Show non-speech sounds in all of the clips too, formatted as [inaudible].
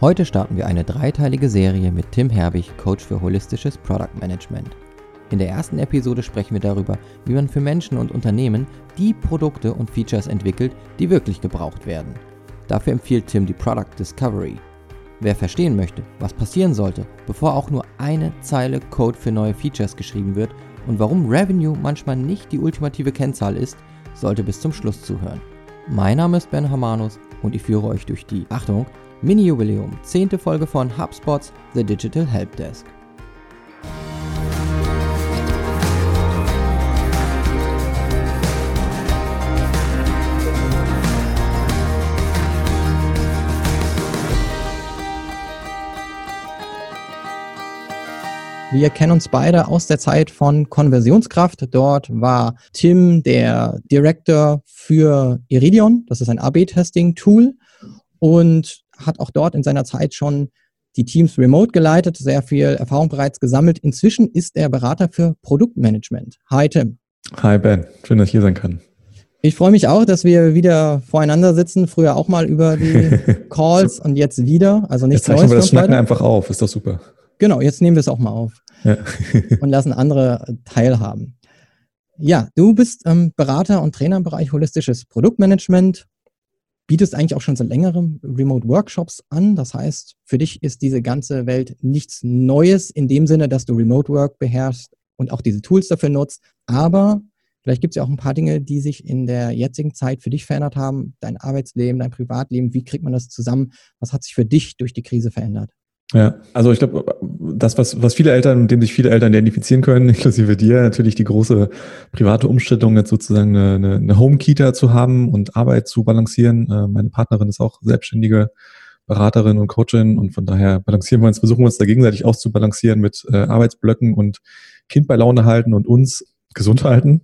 Heute starten wir eine dreiteilige Serie mit Tim Herbig, Coach für holistisches Product Management. In der ersten Episode sprechen wir darüber, wie man für Menschen und Unternehmen die Produkte und Features entwickelt, die wirklich gebraucht werden. Dafür empfiehlt Tim die Product Discovery. Wer verstehen möchte, was passieren sollte, bevor auch nur eine Zeile Code für neue Features geschrieben wird und warum Revenue manchmal nicht die ultimative Kennzahl ist, sollte bis zum Schluss zuhören. Mein Name ist Ben Hamanus und ich führe euch durch die, Achtung, Mini-Jubiläum, 10. Folge von HubSpots The Digital Helpdesk. Wir kennen uns beide aus der Zeit von Konversionskraft. Dort war Tim der Director für Iridion. Das ist ein AB-Testing-Tool. Und hat auch dort in seiner Zeit schon die Teams remote geleitet, sehr viel Erfahrung bereits gesammelt. Inzwischen ist er Berater für Produktmanagement. Hi Tim. Hi Ben, schön, dass ich hier sein kann. Ich freue mich auch, dass wir wieder voreinander sitzen. Früher auch mal über die [laughs] Calls und jetzt wieder. Also nichts jetzt Neues. Wir das Schnacken einfach auf, ist doch super. Genau, jetzt nehmen wir es auch mal auf ja. [laughs] und lassen andere teilhaben. Ja, du bist ähm, Berater und Trainer im Bereich holistisches Produktmanagement bietest eigentlich auch schon seit längerem Remote-Workshops an. Das heißt, für dich ist diese ganze Welt nichts Neues in dem Sinne, dass du Remote-Work beherrschst und auch diese Tools dafür nutzt. Aber vielleicht gibt es ja auch ein paar Dinge, die sich in der jetzigen Zeit für dich verändert haben. Dein Arbeitsleben, dein Privatleben, wie kriegt man das zusammen? Was hat sich für dich durch die Krise verändert? Ja, also ich glaube, das, was, was viele Eltern, mit dem sich viele Eltern identifizieren können, [laughs] inklusive dir, natürlich die große private Umstellung, jetzt sozusagen eine, eine, Home-Kita zu haben und Arbeit zu balancieren. Äh, meine Partnerin ist auch selbstständige Beraterin und Coachin und von daher balancieren wir uns, versuchen wir uns da gegenseitig auszubalancieren mit äh, Arbeitsblöcken und Kind bei Laune halten und uns gesund halten.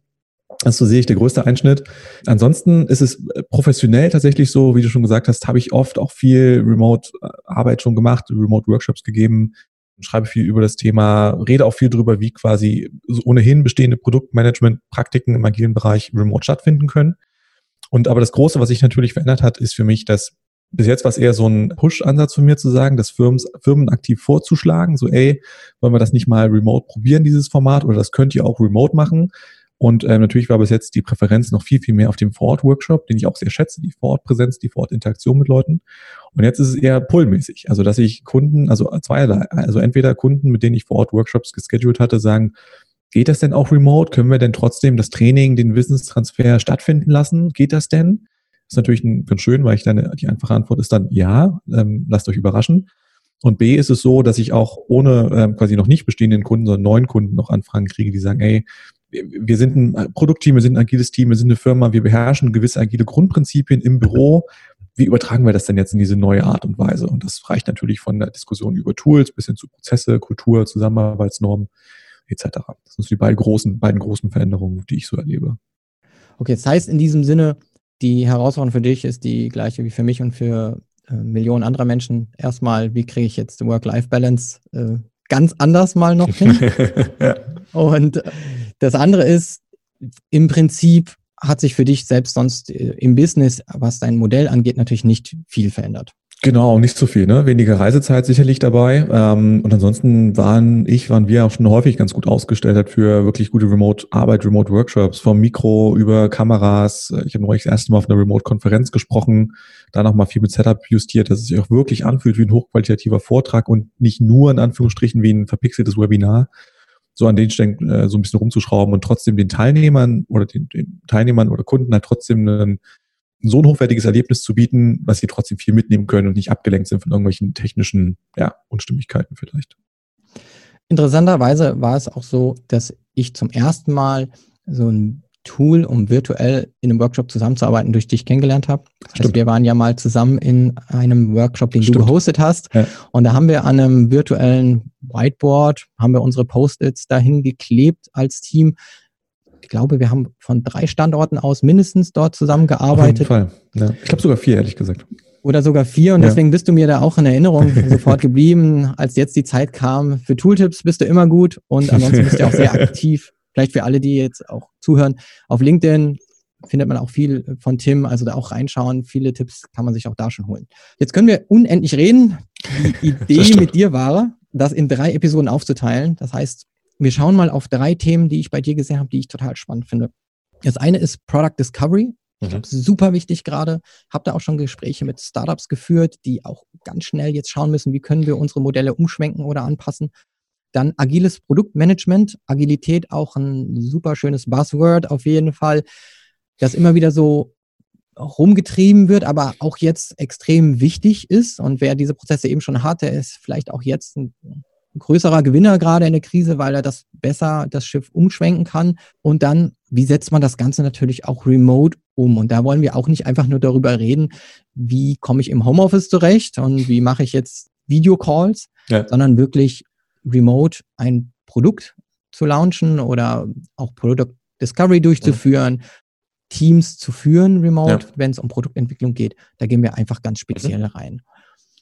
Also sehe ich der größte Einschnitt. Ansonsten ist es professionell tatsächlich so, wie du schon gesagt hast, habe ich oft auch viel Remote-Arbeit schon gemacht, Remote-Workshops gegeben, schreibe viel über das Thema, rede auch viel darüber, wie quasi ohnehin bestehende Produktmanagement-Praktiken im agilen Bereich remote stattfinden können. Und aber das Große, was sich natürlich verändert hat, ist für mich, dass bis jetzt war es eher so ein Push-Ansatz von mir zu sagen, das Firmen, Firmen aktiv vorzuschlagen, so ey, wollen wir das nicht mal remote probieren, dieses Format, oder das könnt ihr auch remote machen. Und ähm, natürlich war bis jetzt die Präferenz noch viel, viel mehr auf dem Vor-Ort-Workshop, den ich auch sehr schätze, die Vor-Ort-Präsenz, die Vor-Ort-Interaktion mit Leuten. Und jetzt ist es eher pullmäßig. Also, dass ich Kunden, also zweierlei, also entweder Kunden, mit denen ich Vor-Ort-Workshops geschedult hatte, sagen, geht das denn auch remote? Können wir denn trotzdem das Training, den Wissenstransfer stattfinden lassen? Geht das denn? Das ist natürlich ganz schön, weil ich dann, die einfache Antwort ist dann ja, ähm, lasst euch überraschen. Und B ist es so, dass ich auch ohne ähm, quasi noch nicht bestehenden Kunden, sondern neuen Kunden noch Anfragen kriege, die sagen, ey, wir sind ein Produktteam, wir sind ein agiles Team, wir sind eine Firma, wir beherrschen gewisse agile Grundprinzipien im Büro. Wie übertragen wir das denn jetzt in diese neue Art und Weise? Und das reicht natürlich von der Diskussion über Tools bis hin zu Prozesse, Kultur, Zusammenarbeitsnormen etc. Das sind die beiden großen, beiden großen Veränderungen, die ich so erlebe. Okay, das heißt in diesem Sinne, die Herausforderung für dich ist die gleiche wie für mich und für äh, Millionen anderer Menschen. Erstmal, wie kriege ich jetzt Work-Life-Balance äh, ganz anders mal noch hin? ja. [laughs] Und das andere ist, im Prinzip hat sich für dich selbst sonst äh, im Business, was dein Modell angeht, natürlich nicht viel verändert. Genau, nicht so viel, ne? Weniger Reisezeit sicherlich dabei. Ähm, und ansonsten waren ich, waren wir auch schon häufig ganz gut ausgestellt für wirklich gute Remote-Arbeit, Remote-Workshops, vom Mikro über Kameras. Ich habe neulich das erste Mal auf einer Remote-Konferenz gesprochen, da nochmal viel mit Setup justiert, dass es sich auch wirklich anfühlt wie ein hochqualitativer Vortrag und nicht nur in Anführungsstrichen wie ein verpixeltes Webinar so an den Stellen äh, so ein bisschen rumzuschrauben und trotzdem den Teilnehmern oder den, den Teilnehmern oder Kunden halt trotzdem ein, so ein hochwertiges Erlebnis zu bieten, was sie trotzdem viel mitnehmen können und nicht abgelenkt sind von irgendwelchen technischen ja, Unstimmigkeiten vielleicht. Interessanterweise war es auch so, dass ich zum ersten Mal so ein Tool, um virtuell in einem Workshop zusammenzuarbeiten, durch dich kennengelernt habe. Heißt, wir waren ja mal zusammen in einem Workshop, den Stimmt. du gehostet hast. Ja. Und da haben wir an einem virtuellen Whiteboard, haben wir unsere Post-its dahin geklebt als Team. Ich glaube, wir haben von drei Standorten aus mindestens dort zusammengearbeitet. Auf jeden Fall. Ja. Ich glaube sogar vier, ehrlich gesagt. Oder sogar vier. Und ja. deswegen bist du mir da auch in Erinnerung [laughs] sofort geblieben. Als jetzt die Zeit kam für Tooltips, bist du immer gut. Und ansonsten bist du auch sehr [laughs] aktiv vielleicht für alle, die jetzt auch zuhören, auf LinkedIn findet man auch viel von Tim, also da auch reinschauen. Viele Tipps kann man sich auch da schon holen. Jetzt können wir unendlich reden. Die [laughs] Idee mit dir war, das in drei Episoden aufzuteilen. Das heißt, wir schauen mal auf drei Themen, die ich bei dir gesehen habe, die ich total spannend finde. Das eine ist Product Discovery. Ich glaube, mhm. super wichtig gerade. Habe da auch schon Gespräche mit Startups geführt, die auch ganz schnell jetzt schauen müssen, wie können wir unsere Modelle umschwenken oder anpassen. Dann agiles Produktmanagement. Agilität auch ein super schönes Buzzword auf jeden Fall, das immer wieder so rumgetrieben wird, aber auch jetzt extrem wichtig ist. Und wer diese Prozesse eben schon hat, der ist vielleicht auch jetzt ein größerer Gewinner gerade in der Krise, weil er das besser das Schiff umschwenken kann. Und dann, wie setzt man das Ganze natürlich auch remote um? Und da wollen wir auch nicht einfach nur darüber reden, wie komme ich im Homeoffice zurecht und wie mache ich jetzt Videocalls, ja. sondern wirklich remote ein Produkt zu launchen oder auch Product Discovery durchzuführen, ja. Teams zu führen remote, ja. wenn es um Produktentwicklung geht. Da gehen wir einfach ganz speziell mhm. rein.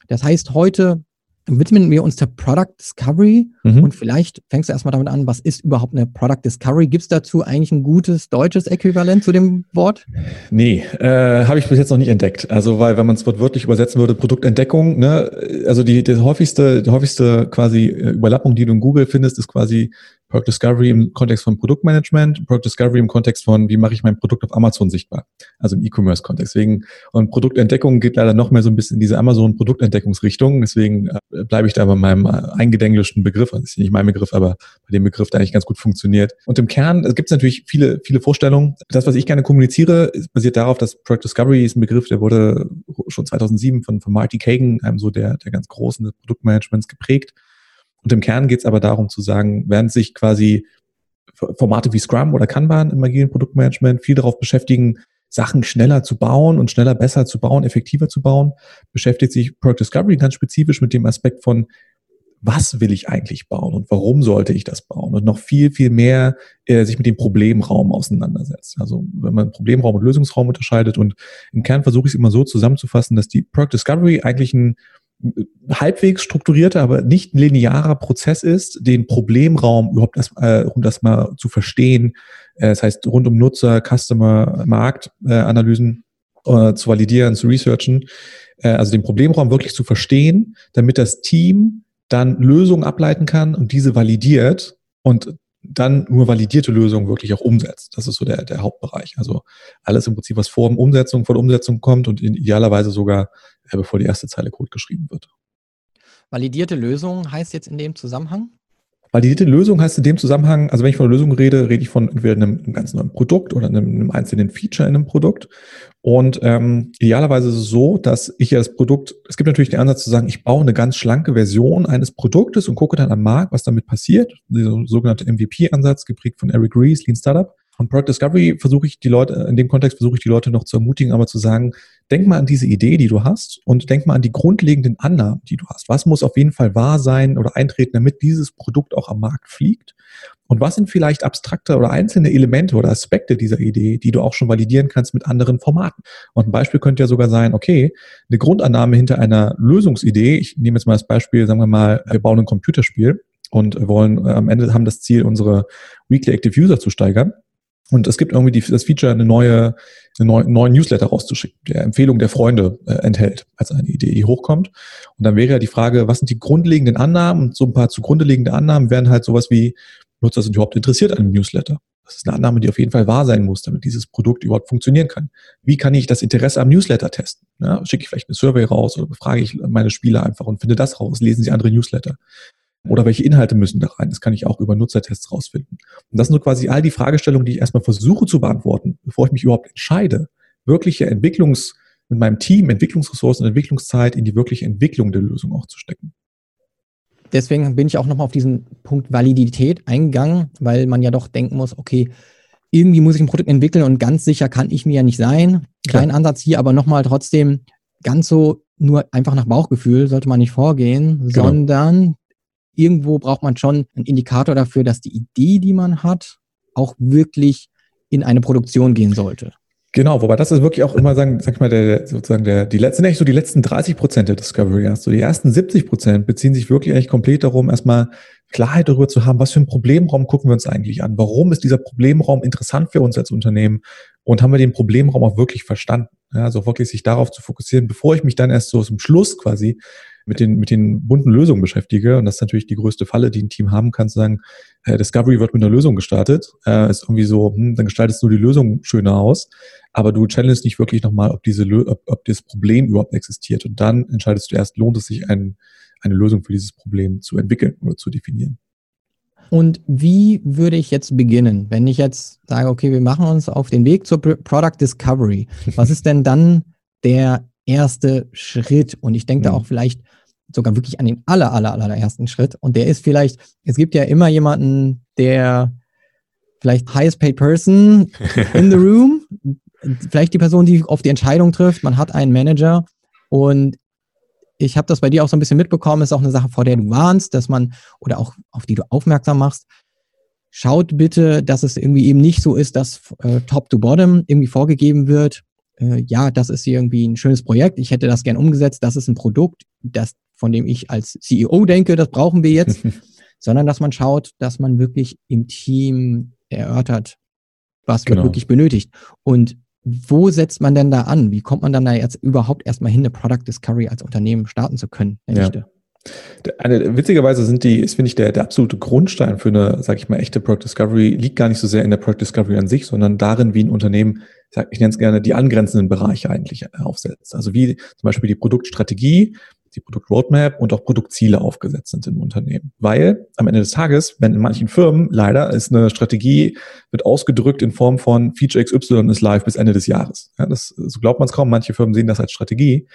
Das heißt, heute widmen wir uns der Product Discovery mhm. und vielleicht fängst du erstmal damit an, was ist überhaupt eine Product Discovery? Gibt es dazu eigentlich ein gutes deutsches Äquivalent zu dem Wort? Nee, äh, habe ich bis jetzt noch nicht entdeckt. Also, weil wenn man es wortwörtlich übersetzen würde, Produktentdeckung, ne, also die, die häufigste, die häufigste quasi äh, Überlappung, die du in Google findest, ist quasi Product Discovery im Kontext von Produktmanagement, Product Discovery im Kontext von, wie mache ich mein Produkt auf Amazon sichtbar, also im E-Commerce-Kontext. Deswegen, und Produktentdeckung geht leider noch mehr so ein bisschen in diese Amazon-Produktentdeckungsrichtung. Deswegen äh, bleibe ich da bei meinem äh, eingedenglischen Begriff. Also das ist nicht mein Begriff, aber bei dem Begriff, der eigentlich ganz gut funktioniert. Und im Kern gibt es natürlich viele, viele Vorstellungen. Das, was ich gerne kommuniziere, basiert darauf, dass Product Discovery ist ein Begriff, der wurde schon 2007 von, von Marty Kagan, einem so der, der ganz großen Produktmanagements geprägt. Und im Kern geht es aber darum zu sagen, während sich quasi Formate wie Scrum oder Kanban im agilen Produktmanagement viel darauf beschäftigen, Sachen schneller zu bauen und schneller besser zu bauen, effektiver zu bauen, beschäftigt sich Product Discovery ganz spezifisch mit dem Aspekt von, was will ich eigentlich bauen und warum sollte ich das bauen und noch viel, viel mehr äh, sich mit dem Problemraum auseinandersetzt. Also wenn man Problemraum und Lösungsraum unterscheidet und im Kern versuche ich es immer so zusammenzufassen, dass die Product Discovery eigentlich ein halbwegs strukturierter, aber nicht linearer Prozess ist, den Problemraum überhaupt erst, äh, um das mal zu verstehen, äh, das heißt rund um Nutzer, Customer, Marktanalysen äh, zu validieren, zu researchen, äh, also den Problemraum wirklich zu verstehen, damit das Team dann Lösungen ableiten kann und diese validiert und dann nur validierte Lösungen wirklich auch umsetzt. Das ist so der, der Hauptbereich. Also alles im Prinzip, was vor der Umsetzung, vor der Umsetzung kommt und idealerweise sogar, äh, bevor die erste Zeile Code geschrieben wird. Validierte Lösung heißt jetzt in dem Zusammenhang? Validierte Lösung heißt in dem Zusammenhang, also wenn ich von einer Lösung rede, rede ich von entweder einem, einem ganz neuen Produkt oder einem, einem, einzelnen Feature in einem Produkt. Und ähm, idealerweise ist es so, dass ich ja das Produkt, es gibt natürlich den Ansatz zu sagen, ich baue eine ganz schlanke Version eines Produktes und gucke dann am Markt, was damit passiert. Dieser sogenannte MVP-Ansatz, geprägt von Eric Ries, Lean Startup. Und Product Discovery versuche ich die Leute, in dem Kontext versuche ich die Leute noch zu ermutigen, aber zu sagen, denk mal an diese Idee, die du hast und denk mal an die grundlegenden Annahmen, die du hast. Was muss auf jeden Fall wahr sein oder eintreten, damit dieses Produkt auch am Markt fliegt? Und was sind vielleicht abstrakte oder einzelne Elemente oder Aspekte dieser Idee, die du auch schon validieren kannst mit anderen Formaten? Und ein Beispiel könnte ja sogar sein, okay, eine Grundannahme hinter einer Lösungsidee, ich nehme jetzt mal das Beispiel, sagen wir mal, wir bauen ein Computerspiel und wollen äh, am Ende haben das Ziel, unsere Weekly Active User zu steigern. Und es gibt irgendwie die, das Feature, eine neue, eine neue, neuen Newsletter rauszuschicken, der Empfehlung der Freunde äh, enthält, als eine Idee, die hochkommt. Und dann wäre ja die Frage, was sind die grundlegenden Annahmen? Und so ein paar zugrunde liegende Annahmen wären halt sowas wie, Nutzer sind überhaupt interessiert an einem Newsletter. Das ist eine Annahme, die auf jeden Fall wahr sein muss, damit dieses Produkt überhaupt funktionieren kann. Wie kann ich das Interesse am Newsletter testen? Ja, schicke ich vielleicht eine Survey raus oder befrage ich meine Spieler einfach und finde das raus? Lesen sie andere Newsletter? Oder welche Inhalte müssen da rein? Das kann ich auch über Nutzertests rausfinden. Und das sind so quasi all die Fragestellungen, die ich erstmal versuche zu beantworten, bevor ich mich überhaupt entscheide, wirkliche Entwicklungs, mit meinem Team Entwicklungsressourcen und Entwicklungszeit in die wirkliche Entwicklung der Lösung auch zu stecken. Deswegen bin ich auch nochmal auf diesen Punkt Validität eingegangen, weil man ja doch denken muss, okay, irgendwie muss ich ein Produkt entwickeln und ganz sicher kann ich mir ja nicht sein. Klein Ansatz hier, aber nochmal trotzdem ganz so nur einfach nach Bauchgefühl sollte man nicht vorgehen, genau. sondern irgendwo braucht man schon einen Indikator dafür, dass die Idee, die man hat, auch wirklich in eine Produktion gehen sollte. Genau, wobei das ist wirklich auch immer sagen, sag ich mal, der, sozusagen der, die letzten, eigentlich so die letzten 30 Prozent der Discovery erst. So die ersten 70 Prozent beziehen sich wirklich eigentlich komplett darum, erstmal Klarheit darüber zu haben, was für einen Problemraum gucken wir uns eigentlich an? Warum ist dieser Problemraum interessant für uns als Unternehmen? Und haben wir den Problemraum auch wirklich verstanden? Ja, also wirklich sich darauf zu fokussieren, bevor ich mich dann erst so zum Schluss quasi mit den, mit den bunten Lösungen beschäftige, und das ist natürlich die größte Falle, die ein Team haben kann, zu sagen, äh, Discovery wird mit einer Lösung gestartet, äh, ist irgendwie so, hm, dann gestaltest du die Lösung schöner aus, aber du challengest nicht wirklich nochmal, ob diese, ob, ob das Problem überhaupt existiert. Und dann entscheidest du erst, lohnt es sich, ein, eine Lösung für dieses Problem zu entwickeln oder zu definieren. Und wie würde ich jetzt beginnen, wenn ich jetzt sage, okay, wir machen uns auf den Weg zur Product Discovery? Was ist denn dann der erste Schritt? Und ich denke mhm. da auch vielleicht sogar wirklich an den aller, aller, allerersten Schritt. Und der ist vielleicht, es gibt ja immer jemanden, der vielleicht highest paid person [laughs] in the room, vielleicht die Person, die auf die Entscheidung trifft. Man hat einen Manager und ich habe das bei dir auch so ein bisschen mitbekommen, ist auch eine Sache, vor der du warnst, dass man oder auch auf die du aufmerksam machst. Schaut bitte, dass es irgendwie eben nicht so ist, dass äh, Top to Bottom irgendwie vorgegeben wird. Äh, ja, das ist irgendwie ein schönes Projekt. Ich hätte das gern umgesetzt. Das ist ein Produkt, das, von dem ich als CEO denke, das brauchen wir jetzt. [laughs] Sondern dass man schaut, dass man wirklich im Team erörtert, was genau. wird wirklich benötigt. Und wo setzt man denn da an? Wie kommt man dann da jetzt überhaupt erstmal hin, eine Product Discovery als Unternehmen starten zu können? Ja. Eine, witzigerweise sind die, ist, finde ich, der, der absolute Grundstein für eine, sage ich mal, echte Product Discovery liegt gar nicht so sehr in der Product Discovery an sich, sondern darin, wie ein Unternehmen, ich nenne es gerne, die angrenzenden Bereiche eigentlich aufsetzt. Also wie zum Beispiel die Produktstrategie, die Produktroadmap und auch Produktziele aufgesetzt sind im Unternehmen. Weil am Ende des Tages, wenn in manchen Firmen leider ist eine Strategie, wird ausgedrückt in Form von Feature XY ist live bis Ende des Jahres. Ja, das, so glaubt man es kaum. Manche Firmen sehen das als Strategie.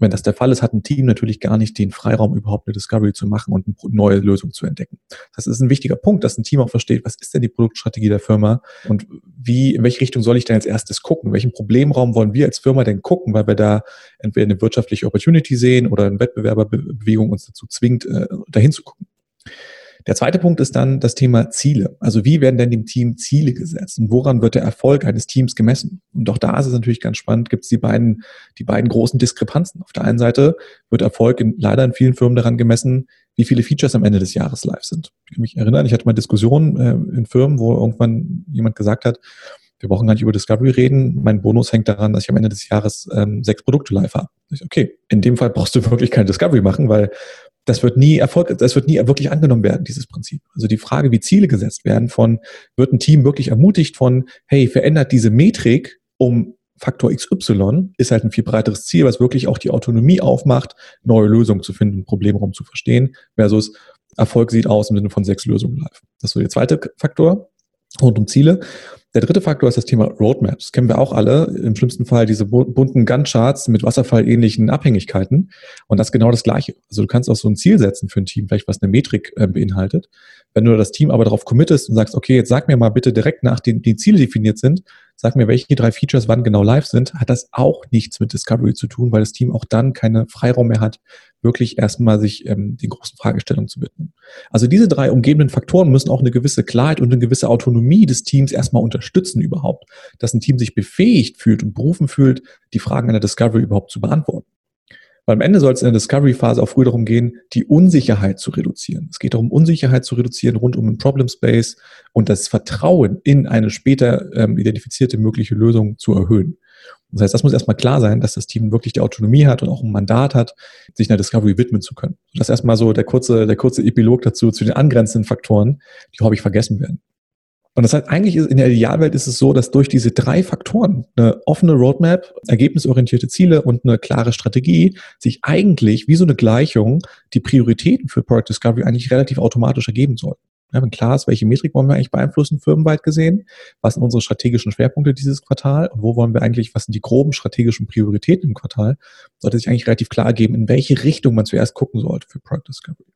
Wenn das der Fall ist, hat ein Team natürlich gar nicht den Freiraum, überhaupt eine Discovery zu machen und eine neue Lösung zu entdecken. Das ist ein wichtiger Punkt, dass ein Team auch versteht, was ist denn die Produktstrategie der Firma und wie, in welche Richtung soll ich denn als erstes gucken? Welchen Problemraum wollen wir als Firma denn gucken, weil wir da entweder eine wirtschaftliche Opportunity sehen oder eine Wettbewerberbewegung uns dazu zwingt, äh, dahin zu gucken. Der zweite Punkt ist dann das Thema Ziele. Also wie werden denn dem Team Ziele gesetzt und woran wird der Erfolg eines Teams gemessen? Und auch da ist es natürlich ganz spannend, gibt es die beiden, die beiden großen Diskrepanzen. Auf der einen Seite wird Erfolg in, leider in vielen Firmen daran gemessen, wie viele Features am Ende des Jahres live sind. Ich kann mich erinnern, ich hatte mal Diskussionen äh, in Firmen, wo irgendwann jemand gesagt hat, wir brauchen gar nicht über Discovery reden. Mein Bonus hängt daran, dass ich am Ende des Jahres ähm, sechs Produkte live habe. Okay, in dem Fall brauchst du wirklich keine Discovery machen, weil das wird nie Erfolg, das wird nie wirklich angenommen werden, dieses Prinzip. Also die Frage, wie Ziele gesetzt werden von, wird ein Team wirklich ermutigt von, hey, verändert diese Metrik um Faktor XY, ist halt ein viel breiteres Ziel, was wirklich auch die Autonomie aufmacht, neue Lösungen zu finden, Problemraum zu verstehen, versus Erfolg sieht aus im Sinne von sechs Lösungen live. Das ist so der zweite Faktor rund um Ziele. Der dritte Faktor ist das Thema Roadmaps. Kennen wir auch alle. Im schlimmsten Fall diese bunten Gantt-Charts mit wasserfallähnlichen Abhängigkeiten. Und das ist genau das Gleiche. Also du kannst auch so ein Ziel setzen für ein Team, vielleicht was eine Metrik äh, beinhaltet. Wenn du das Team aber darauf committest und sagst, okay, jetzt sag mir mal bitte direkt nach den, die Ziele definiert sind, sag mir, welche drei Features wann genau live sind, hat das auch nichts mit Discovery zu tun, weil das Team auch dann keine Freiraum mehr hat, wirklich erstmal sich ähm, den großen Fragestellungen zu widmen. Also diese drei umgebenden Faktoren müssen auch eine gewisse Klarheit und eine gewisse Autonomie des Teams erstmal unterstützen überhaupt, dass ein Team sich befähigt fühlt und berufen fühlt, die Fragen einer Discovery überhaupt zu beantworten. Weil am Ende soll es in der Discovery-Phase auch früh darum gehen, die Unsicherheit zu reduzieren. Es geht darum, Unsicherheit zu reduzieren rund um den Problem Space und das Vertrauen in eine später ähm, identifizierte mögliche Lösung zu erhöhen. Das heißt, das muss erstmal klar sein, dass das Team wirklich die Autonomie hat und auch ein Mandat hat, sich einer Discovery widmen zu können. Das ist erstmal so der kurze, der kurze Epilog dazu, zu den angrenzenden Faktoren, die häufig vergessen werden. Und das heißt, eigentlich ist in der Idealwelt ist es so, dass durch diese drei Faktoren, eine offene Roadmap, ergebnisorientierte Ziele und eine klare Strategie, sich eigentlich wie so eine Gleichung die Prioritäten für Product Discovery eigentlich relativ automatisch ergeben sollten. Ja, wenn klar ist, welche Metrik wollen wir eigentlich beeinflussen, firmenweit gesehen, was sind unsere strategischen Schwerpunkte dieses Quartal und wo wollen wir eigentlich, was sind die groben strategischen Prioritäten im Quartal, sollte sich eigentlich relativ klar ergeben, in welche Richtung man zuerst gucken sollte für Product Discovery.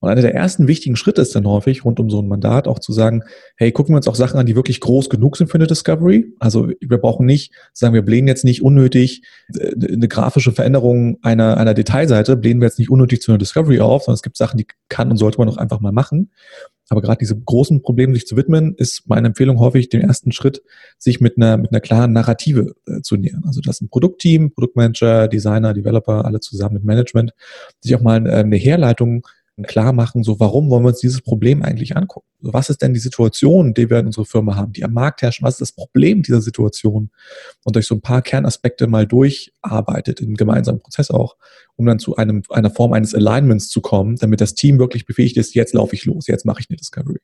Und einer der ersten wichtigen Schritte ist dann häufig rund um so ein Mandat auch zu sagen, hey, gucken wir uns auch Sachen an, die wirklich groß genug sind für eine Discovery. Also wir brauchen nicht, sagen wir blähen jetzt nicht unnötig äh, eine grafische Veränderung einer, einer Detailseite, blähen wir jetzt nicht unnötig zu einer Discovery auf, sondern es gibt Sachen, die kann und sollte man auch einfach mal machen. Aber gerade diese großen Probleme sich zu widmen, ist meine Empfehlung häufig den ersten Schritt, sich mit einer, mit einer klaren Narrative äh, zu nähern. Also dass ein Produktteam, Produktmanager, Designer, Developer, alle zusammen mit Management, sich auch mal äh, eine Herleitung klar machen, so warum wollen wir uns dieses Problem eigentlich angucken? Was ist denn die Situation, die wir in unserer Firma haben, die am Markt herrschen? Was ist das Problem dieser Situation? Und durch so ein paar Kernaspekte mal durcharbeitet, in gemeinsamen Prozess auch, um dann zu einem, einer Form eines Alignments zu kommen, damit das Team wirklich befähigt ist, jetzt laufe ich los, jetzt mache ich eine Discovery.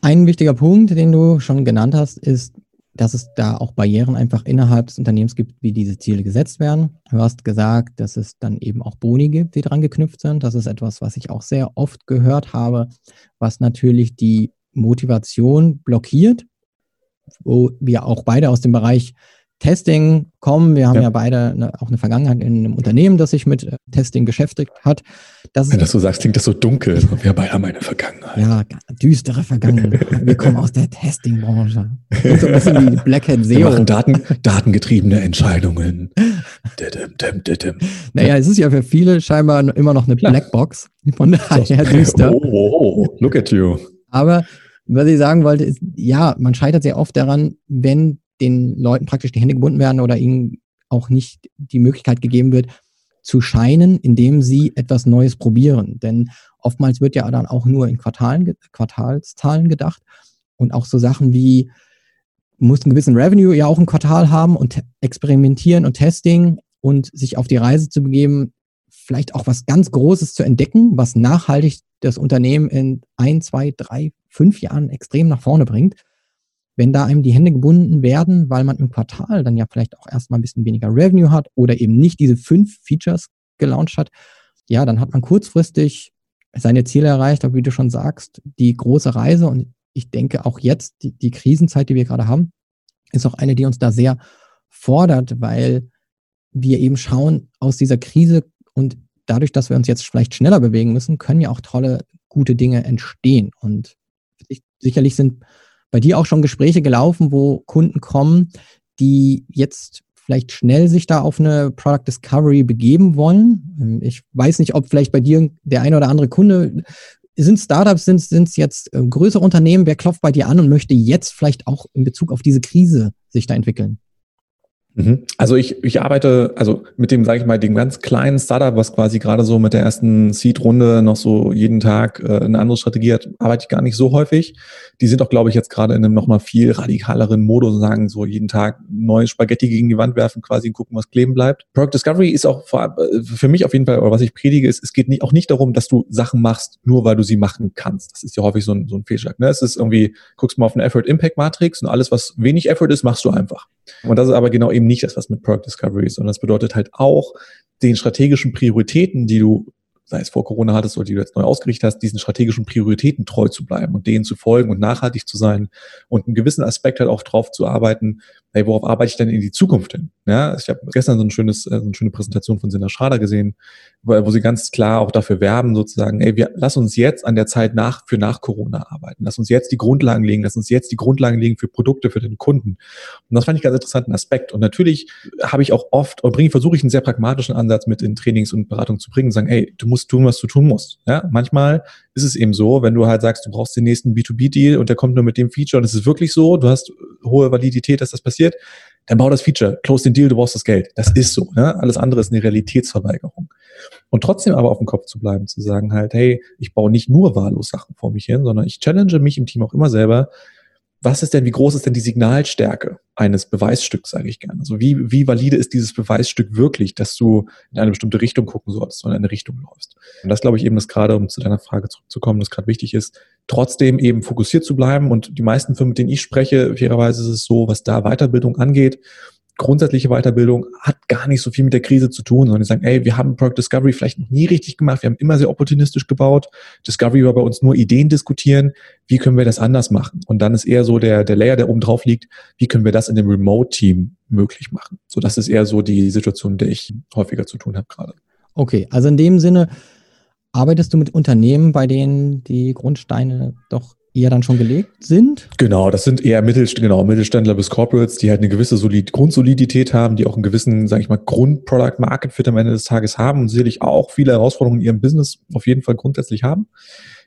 Ein wichtiger Punkt, den du schon genannt hast, ist, dass es da auch Barrieren einfach innerhalb des Unternehmens gibt, wie diese Ziele gesetzt werden. Du hast gesagt, dass es dann eben auch Boni gibt, die dran geknüpft sind. Das ist etwas, was ich auch sehr oft gehört habe, was natürlich die Motivation blockiert, wo wir auch beide aus dem Bereich Testing kommen. Wir haben ja, ja beide eine, auch eine Vergangenheit in einem Unternehmen, das sich mit äh, Testing beschäftigt hat. Das Wenn du so sagst, klingt das so dunkel. Wir beide haben eine Vergangenheit. Ja, düstere Vergangenheit. [laughs] Wir kommen aus der Testing-Branche. So ein bisschen wie Black Hat SEO. Wir machen Daten, datengetriebene Entscheidungen. naja, es ist ja für viele scheinbar immer noch eine Blackbox. Von daher düster. Oh, oh, oh, look at you. Aber was ich sagen wollte, ist, ja, man scheitert sehr oft daran, wenn den Leuten praktisch die Hände gebunden werden oder ihnen auch nicht die Möglichkeit gegeben wird, zu scheinen, indem sie etwas Neues probieren. Denn oftmals wird ja dann auch nur in Quartalen, Quartalszahlen gedacht und auch so Sachen wie, muss einen gewissen Revenue ja auch ein Quartal haben und experimentieren und Testing und sich auf die Reise zu begeben, vielleicht auch was ganz Großes zu entdecken, was nachhaltig das Unternehmen in ein, zwei, drei, fünf Jahren extrem nach vorne bringt wenn da einem die Hände gebunden werden, weil man im Quartal dann ja vielleicht auch erstmal ein bisschen weniger Revenue hat oder eben nicht diese fünf Features gelauncht hat, ja, dann hat man kurzfristig seine Ziele erreicht, aber wie du schon sagst, die große Reise und ich denke auch jetzt, die, die Krisenzeit, die wir gerade haben, ist auch eine, die uns da sehr fordert, weil wir eben schauen aus dieser Krise und dadurch, dass wir uns jetzt vielleicht schneller bewegen müssen, können ja auch tolle, gute Dinge entstehen. Und sicherlich sind bei dir auch schon Gespräche gelaufen, wo Kunden kommen, die jetzt vielleicht schnell sich da auf eine Product Discovery begeben wollen? Ähm, ich weiß nicht, ob vielleicht bei dir der eine oder andere Kunde sind Startups, sind es jetzt äh, größere Unternehmen? Wer klopft bei dir an und möchte jetzt vielleicht auch in Bezug auf diese Krise sich da entwickeln? Mhm. Also ich, ich arbeite, also mit dem, sage ich mal, dem ganz kleinen Startup, was quasi gerade so mit der ersten Seed-Runde noch so jeden Tag äh, eine andere Strategie hat, arbeite ich gar nicht so häufig. Die sind auch, glaube ich, jetzt gerade in einem nochmal viel radikaleren Modus, sagen so jeden Tag neue Spaghetti gegen die Wand werfen, quasi gucken, was kleben bleibt. Product Discovery ist auch vor, äh, für mich auf jeden Fall, oder was ich predige, ist, es geht nicht, auch nicht darum, dass du Sachen machst, nur weil du sie machen kannst. Das ist ja häufig so ein, so ein Fehlschlag. Ne? Es ist irgendwie, guckst mal auf eine Effort-Impact-Matrix und alles, was wenig Effort ist, machst du einfach. Und das ist aber genau eben nicht das, was mit Product Discovery ist, sondern das bedeutet halt auch, den strategischen Prioritäten, die du sei es vor Corona hattest oder die du jetzt neu ausgerichtet hast, diesen strategischen Prioritäten treu zu bleiben und denen zu folgen und nachhaltig zu sein und einen gewissen Aspekt halt auch drauf zu arbeiten, hey, worauf arbeite ich denn in die Zukunft hin? Ja, ich habe gestern so, ein schönes, äh, so eine schöne Präsentation von Sina Schrader gesehen, wo, sie ganz klar auch dafür werben, sozusagen, ey, wir, lass uns jetzt an der Zeit nach, für nach Corona arbeiten. Lass uns jetzt die Grundlagen legen, lass uns jetzt die Grundlagen legen für Produkte, für den Kunden. Und das fand ich ganz interessanten Aspekt. Und natürlich habe ich auch oft, oder bringe, versuche ich einen sehr pragmatischen Ansatz mit in Trainings und Beratungen zu bringen, sagen, ey, du musst tun, was du tun musst. Ja, manchmal ist es eben so, wenn du halt sagst, du brauchst den nächsten B2B-Deal und der kommt nur mit dem Feature und es ist wirklich so, du hast hohe Validität, dass das passiert, dann bau das Feature, close den Deal, du brauchst das Geld. Das ist so. Ne? Alles andere ist eine Realitätsverweigerung. Und trotzdem aber auf dem Kopf zu bleiben, zu sagen halt, hey, ich baue nicht nur wahllos Sachen vor mich hin, sondern ich challenge mich im Team auch immer selber, was ist denn, wie groß ist denn die Signalstärke eines Beweisstücks, sage ich gerne. Also wie, wie valide ist dieses Beweisstück wirklich, dass du in eine bestimmte Richtung gucken sollst und in eine Richtung läufst. Und das glaube ich eben, dass gerade, um zu deiner Frage zurückzukommen, das gerade wichtig ist, trotzdem eben fokussiert zu bleiben. Und die meisten Firmen, mit denen ich spreche, fairerweise ist es so, was da Weiterbildung angeht, grundsätzliche Weiterbildung hat gar nicht so viel mit der Krise zu tun, sondern die sagen, ey, wir haben Product Discovery vielleicht noch nie richtig gemacht, wir haben immer sehr opportunistisch gebaut. Discovery war bei uns nur Ideen diskutieren, wie können wir das anders machen? Und dann ist eher so der, der Layer, der oben drauf liegt, wie können wir das in dem Remote-Team möglich machen? So, das ist eher so die Situation, in der ich häufiger zu tun habe gerade. Okay, also in dem Sinne arbeitest du mit Unternehmen, bei denen die Grundsteine doch eher dann schon gelegt sind? Genau, das sind eher Mittelst genau, Mittelständler bis Corporates, die halt eine gewisse Solid Grundsolidität haben, die auch einen gewissen, sage ich mal, Grund-Product-Market-Fit am Ende des Tages haben und sicherlich auch viele Herausforderungen in ihrem Business auf jeden Fall grundsätzlich haben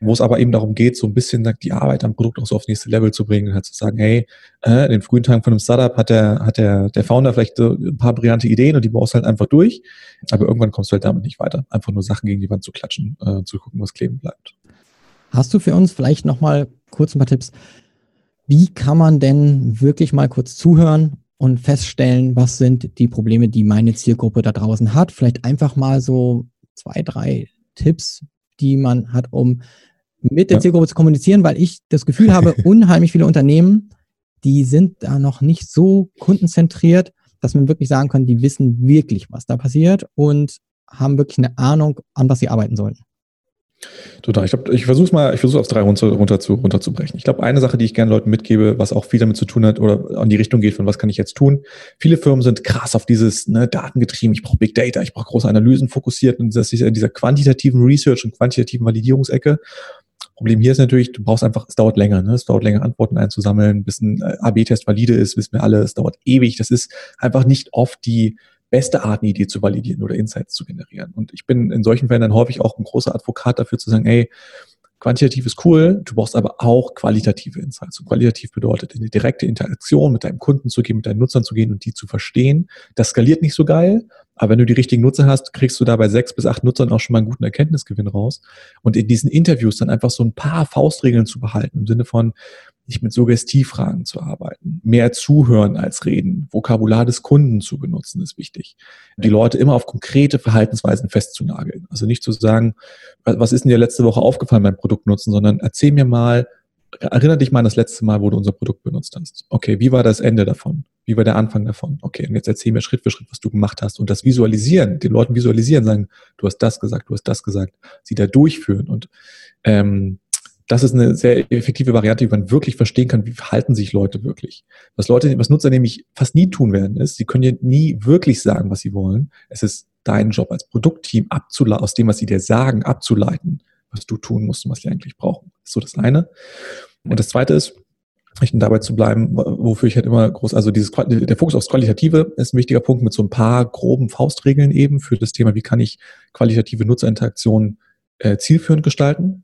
wo es aber eben darum geht, so ein bisschen die Arbeit am Produkt auch so aufs nächste Level zu bringen und halt zu sagen, hey, äh, in den frühen Tagen von einem Startup hat der, hat der, der Founder vielleicht ein paar brillante Ideen und die baust halt einfach durch, aber irgendwann kommst du halt damit nicht weiter. Einfach nur Sachen gegen die Wand zu klatschen, äh, zu gucken, was kleben bleibt. Hast du für uns vielleicht nochmal kurz ein paar Tipps? Wie kann man denn wirklich mal kurz zuhören und feststellen, was sind die Probleme, die meine Zielgruppe da draußen hat? Vielleicht einfach mal so zwei, drei Tipps, die man hat, um mit der ja. Zielgruppe zu kommunizieren, weil ich das Gefühl habe, [laughs] unheimlich viele Unternehmen, die sind da noch nicht so kundenzentriert, dass man wirklich sagen kann, die wissen wirklich, was da passiert und haben wirklich eine Ahnung, an was sie arbeiten sollen. Total. Ich, ich versuche es mal, ich versuche aufs drei runter, runter zu, runterzubrechen. Ich glaube, eine Sache, die ich gerne Leuten mitgebe, was auch viel damit zu tun hat oder an die Richtung geht, von was kann ich jetzt tun. Viele Firmen sind krass auf dieses ne, Datengetrieben, ich brauche Big Data, ich brauche große Analysen fokussiert in dieser quantitativen Research und quantitativen Validierungsecke. Problem hier ist natürlich, du brauchst einfach, es dauert länger, ne? es dauert länger, Antworten einzusammeln, bis ein äh, AB-Test valide ist, wissen wir alle, es dauert ewig. Das ist einfach nicht oft die beste Art, eine Idee zu validieren oder Insights zu generieren. Und ich bin in solchen Fällen dann häufig auch ein großer Advokat dafür zu sagen, ey, Quantitativ ist cool, du brauchst aber auch qualitative Insights. Und qualitativ bedeutet, in die direkte Interaktion mit deinem Kunden zu gehen, mit deinen Nutzern zu gehen und die zu verstehen. Das skaliert nicht so geil, aber wenn du die richtigen Nutzer hast, kriegst du da bei sechs bis acht Nutzern auch schon mal einen guten Erkenntnisgewinn raus. Und in diesen Interviews dann einfach so ein paar Faustregeln zu behalten, im Sinne von, nicht mit Suggestivfragen zu arbeiten, mehr zuhören als reden, Vokabular des Kunden zu benutzen, ist wichtig. Die Leute immer auf konkrete Verhaltensweisen festzunageln. Also nicht zu sagen, was ist denn dir letzte Woche aufgefallen beim Produkt nutzen, sondern erzähl mir mal, erinnere dich mal an das letzte Mal, wo du unser Produkt benutzt hast. Okay, wie war das Ende davon? Wie war der Anfang davon? Okay, und jetzt erzähl mir Schritt für Schritt, was du gemacht hast. Und das Visualisieren, den Leuten visualisieren, sagen, du hast das gesagt, du hast das gesagt, sie da durchführen. Und ähm, das ist eine sehr effektive Variante, wie man wirklich verstehen kann, wie verhalten sich Leute wirklich. Was Leute, was Nutzer nämlich fast nie tun werden, ist, sie können dir nie wirklich sagen, was sie wollen. Es ist dein Job als Produktteam abzuleiten, aus dem, was sie dir sagen, abzuleiten, was du tun musst und was sie eigentlich brauchen. Das ist so das eine. Und das zweite ist, dabei zu bleiben, wofür ich halt immer groß, also dieses, der Fokus aufs Qualitative ist ein wichtiger Punkt mit so ein paar groben Faustregeln eben für das Thema, wie kann ich qualitative Nutzerinteraktionen äh, zielführend gestalten.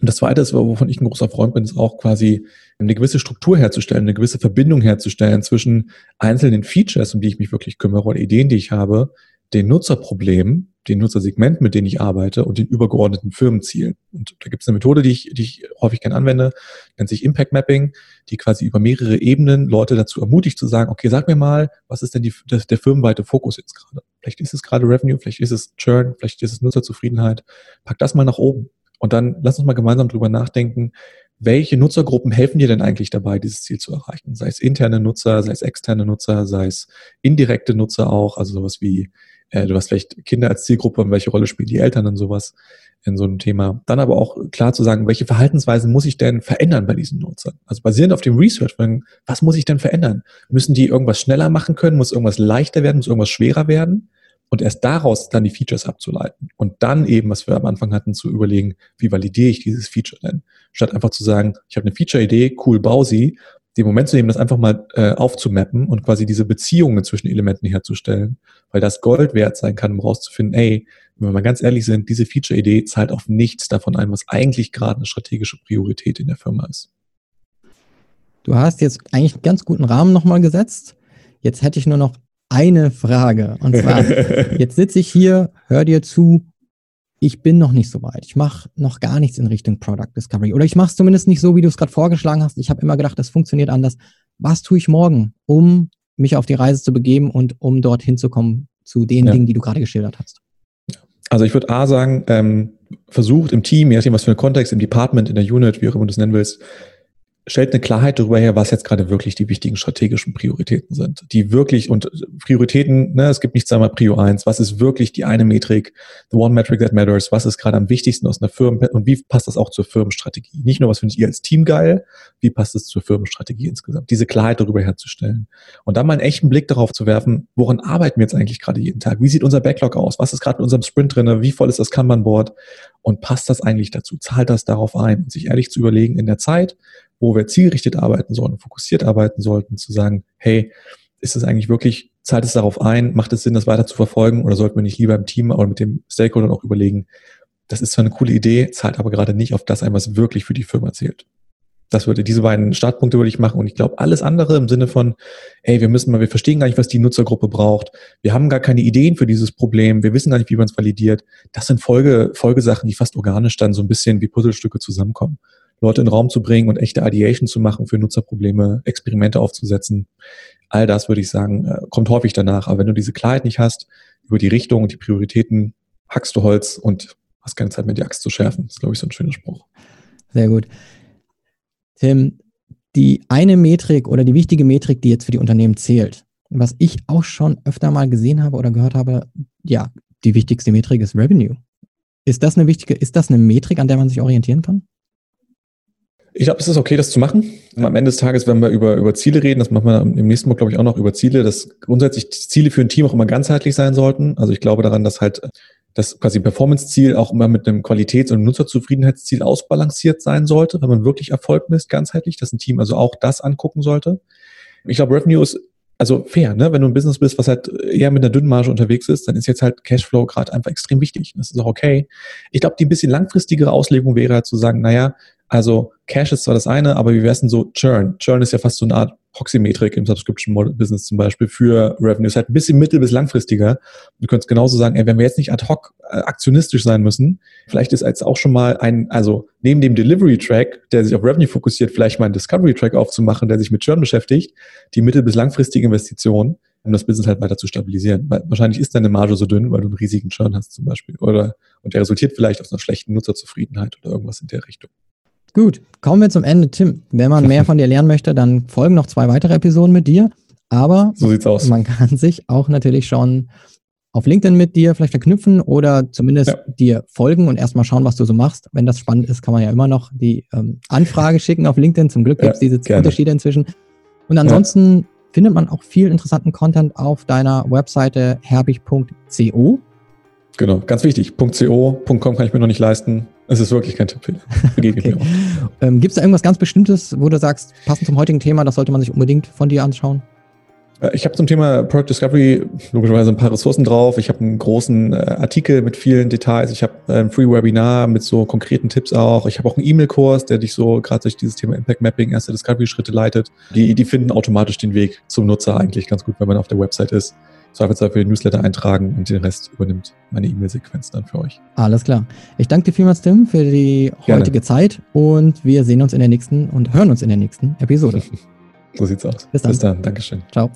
Und das Zweite ist, wovon ich ein großer Freund bin, ist auch quasi eine gewisse Struktur herzustellen, eine gewisse Verbindung herzustellen zwischen einzelnen Features, um die ich mich wirklich kümmere, oder Ideen, die ich habe, den Nutzerproblemen, den Nutzersegmenten, mit denen ich arbeite und den übergeordneten Firmenzielen. Und da gibt es eine Methode, die ich, die ich häufig gerne anwende, nennt sich Impact Mapping, die quasi über mehrere Ebenen Leute dazu ermutigt zu sagen, okay, sag mir mal, was ist denn die, der, der firmenweite Fokus jetzt gerade? Vielleicht ist es gerade Revenue, vielleicht ist es Churn, vielleicht ist es Nutzerzufriedenheit. Pack das mal nach oben. Und dann lass uns mal gemeinsam drüber nachdenken, welche Nutzergruppen helfen dir denn eigentlich dabei, dieses Ziel zu erreichen? Sei es interne Nutzer, sei es externe Nutzer, sei es indirekte Nutzer auch, also sowas wie, äh, du hast vielleicht Kinder als Zielgruppe und welche Rolle spielen die Eltern und sowas in so einem Thema. Dann aber auch klar zu sagen, welche Verhaltensweisen muss ich denn verändern bei diesen Nutzern? Also basierend auf dem Research, was muss ich denn verändern? Müssen die irgendwas schneller machen können? Muss irgendwas leichter werden? Muss irgendwas schwerer werden? Und erst daraus dann die Features abzuleiten und dann eben, was wir am Anfang hatten, zu überlegen, wie validiere ich dieses Feature denn? Statt einfach zu sagen, ich habe eine Feature-Idee, cool, bau sie, den Moment zu nehmen, das einfach mal äh, aufzumappen und quasi diese Beziehungen zwischen Elementen herzustellen, weil das Gold wert sein kann, um rauszufinden, ey, wenn wir mal ganz ehrlich sind, diese Feature-Idee zahlt auf nichts davon ein, was eigentlich gerade eine strategische Priorität in der Firma ist. Du hast jetzt eigentlich einen ganz guten Rahmen nochmal gesetzt. Jetzt hätte ich nur noch eine Frage. Und zwar, [laughs] jetzt sitze ich hier, hör dir zu, ich bin noch nicht so weit. Ich mache noch gar nichts in Richtung Product Discovery. Oder ich mache es zumindest nicht so, wie du es gerade vorgeschlagen hast. Ich habe immer gedacht, das funktioniert anders. Was tue ich morgen, um mich auf die Reise zu begeben und um dorthin zu kommen zu den ja. Dingen, die du gerade geschildert hast? Also ich würde A sagen, ähm, versucht im Team, je nachdem, was für ein Kontext, im Department, in der Unit, wie auch immer du es nennen willst, stellt eine Klarheit darüber her, was jetzt gerade wirklich die wichtigen strategischen Prioritäten sind. Die wirklich, und Prioritäten, ne, es gibt nicht zweimal Prio 1, was ist wirklich die eine Metrik, the one metric that matters, was ist gerade am wichtigsten aus einer Firma und wie passt das auch zur Firmenstrategie? Nicht nur, was findet ihr als Team geil, wie passt es zur Firmenstrategie insgesamt? Diese Klarheit darüber herzustellen. Und dann mal einen echten Blick darauf zu werfen, woran arbeiten wir jetzt eigentlich gerade jeden Tag? Wie sieht unser Backlog aus? Was ist gerade in unserem Sprint drinne? Wie voll ist das Kanban-Board? und passt das eigentlich dazu? Zahlt das darauf ein? Und sich ehrlich zu überlegen, in der Zeit, wo wir zielgerichtet arbeiten sollen, fokussiert arbeiten sollten, zu sagen, hey, ist es eigentlich wirklich, zahlt es darauf ein, macht es Sinn, das weiter zu verfolgen oder sollten wir nicht lieber im Team oder mit dem Stakeholder auch überlegen, das ist zwar eine coole Idee, zahlt aber gerade nicht auf das ein, was wirklich für die Firma zählt. Das würde, diese beiden Startpunkte würde ich machen. Und ich glaube, alles andere im Sinne von, ey, wir müssen mal, wir verstehen gar nicht, was die Nutzergruppe braucht. Wir haben gar keine Ideen für dieses Problem. Wir wissen gar nicht, wie man es validiert. Das sind Folge, Folgesachen, die fast organisch dann so ein bisschen wie Puzzlestücke zusammenkommen. Leute in den Raum zu bringen und echte Ideation zu machen für Nutzerprobleme, Experimente aufzusetzen. All das würde ich sagen, äh, kommt häufig danach. Aber wenn du diese Klarheit nicht hast über die Richtung und die Prioritäten, hackst du Holz und hast keine Zeit mehr, die Axt zu schärfen. Das ist, glaube ich, so ein schöner Spruch. Sehr gut. Tim, die eine Metrik oder die wichtige Metrik, die jetzt für die Unternehmen zählt, was ich auch schon öfter mal gesehen habe oder gehört habe, ja, die wichtigste Metrik ist Revenue. Ist das eine wichtige, ist das eine Metrik, an der man sich orientieren kann? Ich glaube, es ist okay, das zu machen. Am Ende des Tages, wenn wir über, über Ziele reden, das machen wir im nächsten Mal, glaube ich, auch noch über Ziele, dass grundsätzlich Ziele für ein Team auch immer ganzheitlich sein sollten. Also ich glaube daran, dass halt das quasi Performance-Ziel auch immer mit einem Qualitäts- und Nutzerzufriedenheitsziel ausbalanciert sein sollte, wenn man wirklich Erfolg misst, ganzheitlich, dass ein Team also auch das angucken sollte. Ich glaube, Revenue ist also fair, ne? Wenn du ein Business bist, was halt eher mit einer dünnen Marge unterwegs ist, dann ist jetzt halt Cashflow gerade einfach extrem wichtig. Das ist auch okay. Ich glaube, die ein bisschen langfristigere Auslegung wäre halt zu sagen, naja, also Cash ist zwar das eine, aber wie wäre es denn so Churn? Churn ist ja fast so eine Art Proxy-Metrik im Subscription Model Business zum Beispiel für Revenue. Ist halt ein bisschen mittel- bis langfristiger. Du könntest genauso sagen, ey, wenn wir jetzt nicht ad hoc äh, aktionistisch sein müssen, vielleicht ist jetzt auch schon mal ein, also neben dem Delivery-Track, der sich auf Revenue fokussiert, vielleicht mal einen Discovery-Track aufzumachen, der sich mit Churn beschäftigt, die mittel- bis langfristige Investition, um das Business halt weiter zu stabilisieren. Weil wahrscheinlich ist deine Marge so dünn, weil du einen riesigen Churn hast zum Beispiel. Oder, und der resultiert vielleicht aus einer schlechten Nutzerzufriedenheit oder irgendwas in der Richtung. Gut, kommen wir zum Ende. Tim, wenn man [laughs] mehr von dir lernen möchte, dann folgen noch zwei weitere Episoden mit dir. Aber so sieht's aus. man kann sich auch natürlich schon auf LinkedIn mit dir vielleicht verknüpfen oder zumindest ja. dir folgen und erstmal schauen, was du so machst. Wenn das spannend ist, kann man ja immer noch die ähm, Anfrage schicken auf LinkedIn. Zum Glück gibt es ja, diese gerne. Unterschiede inzwischen. Und ansonsten ja. findet man auch viel interessanten Content auf deiner Webseite herbig.co. Genau, ganz wichtig. .co, .com kann ich mir noch nicht leisten. Es ist wirklich kein Tippfehler. okay. ähm, Gibt es da irgendwas ganz Bestimmtes, wo du sagst, passend zum heutigen Thema, das sollte man sich unbedingt von dir anschauen? Äh, ich habe zum Thema Product Discovery logischerweise ein paar Ressourcen drauf. Ich habe einen großen äh, Artikel mit vielen Details. Ich habe äh, ein Free Webinar mit so konkreten Tipps auch. Ich habe auch einen E-Mail-Kurs, der dich so gerade durch dieses Thema Impact Mapping, erste Discovery-Schritte leitet. Die, die finden automatisch den Weg zum Nutzer eigentlich ganz gut, wenn man auf der Website ist. Zweifelsfall für den Newsletter eintragen und den Rest übernimmt meine E-Mail-Sequenz dann für euch. Alles klar. Ich danke dir vielmals, Tim, für die Gerne. heutige Zeit und wir sehen uns in der nächsten und hören uns in der nächsten Episode. [laughs] so sieht's aus. Bis dann. Bis dann. Dankeschön. Ciao.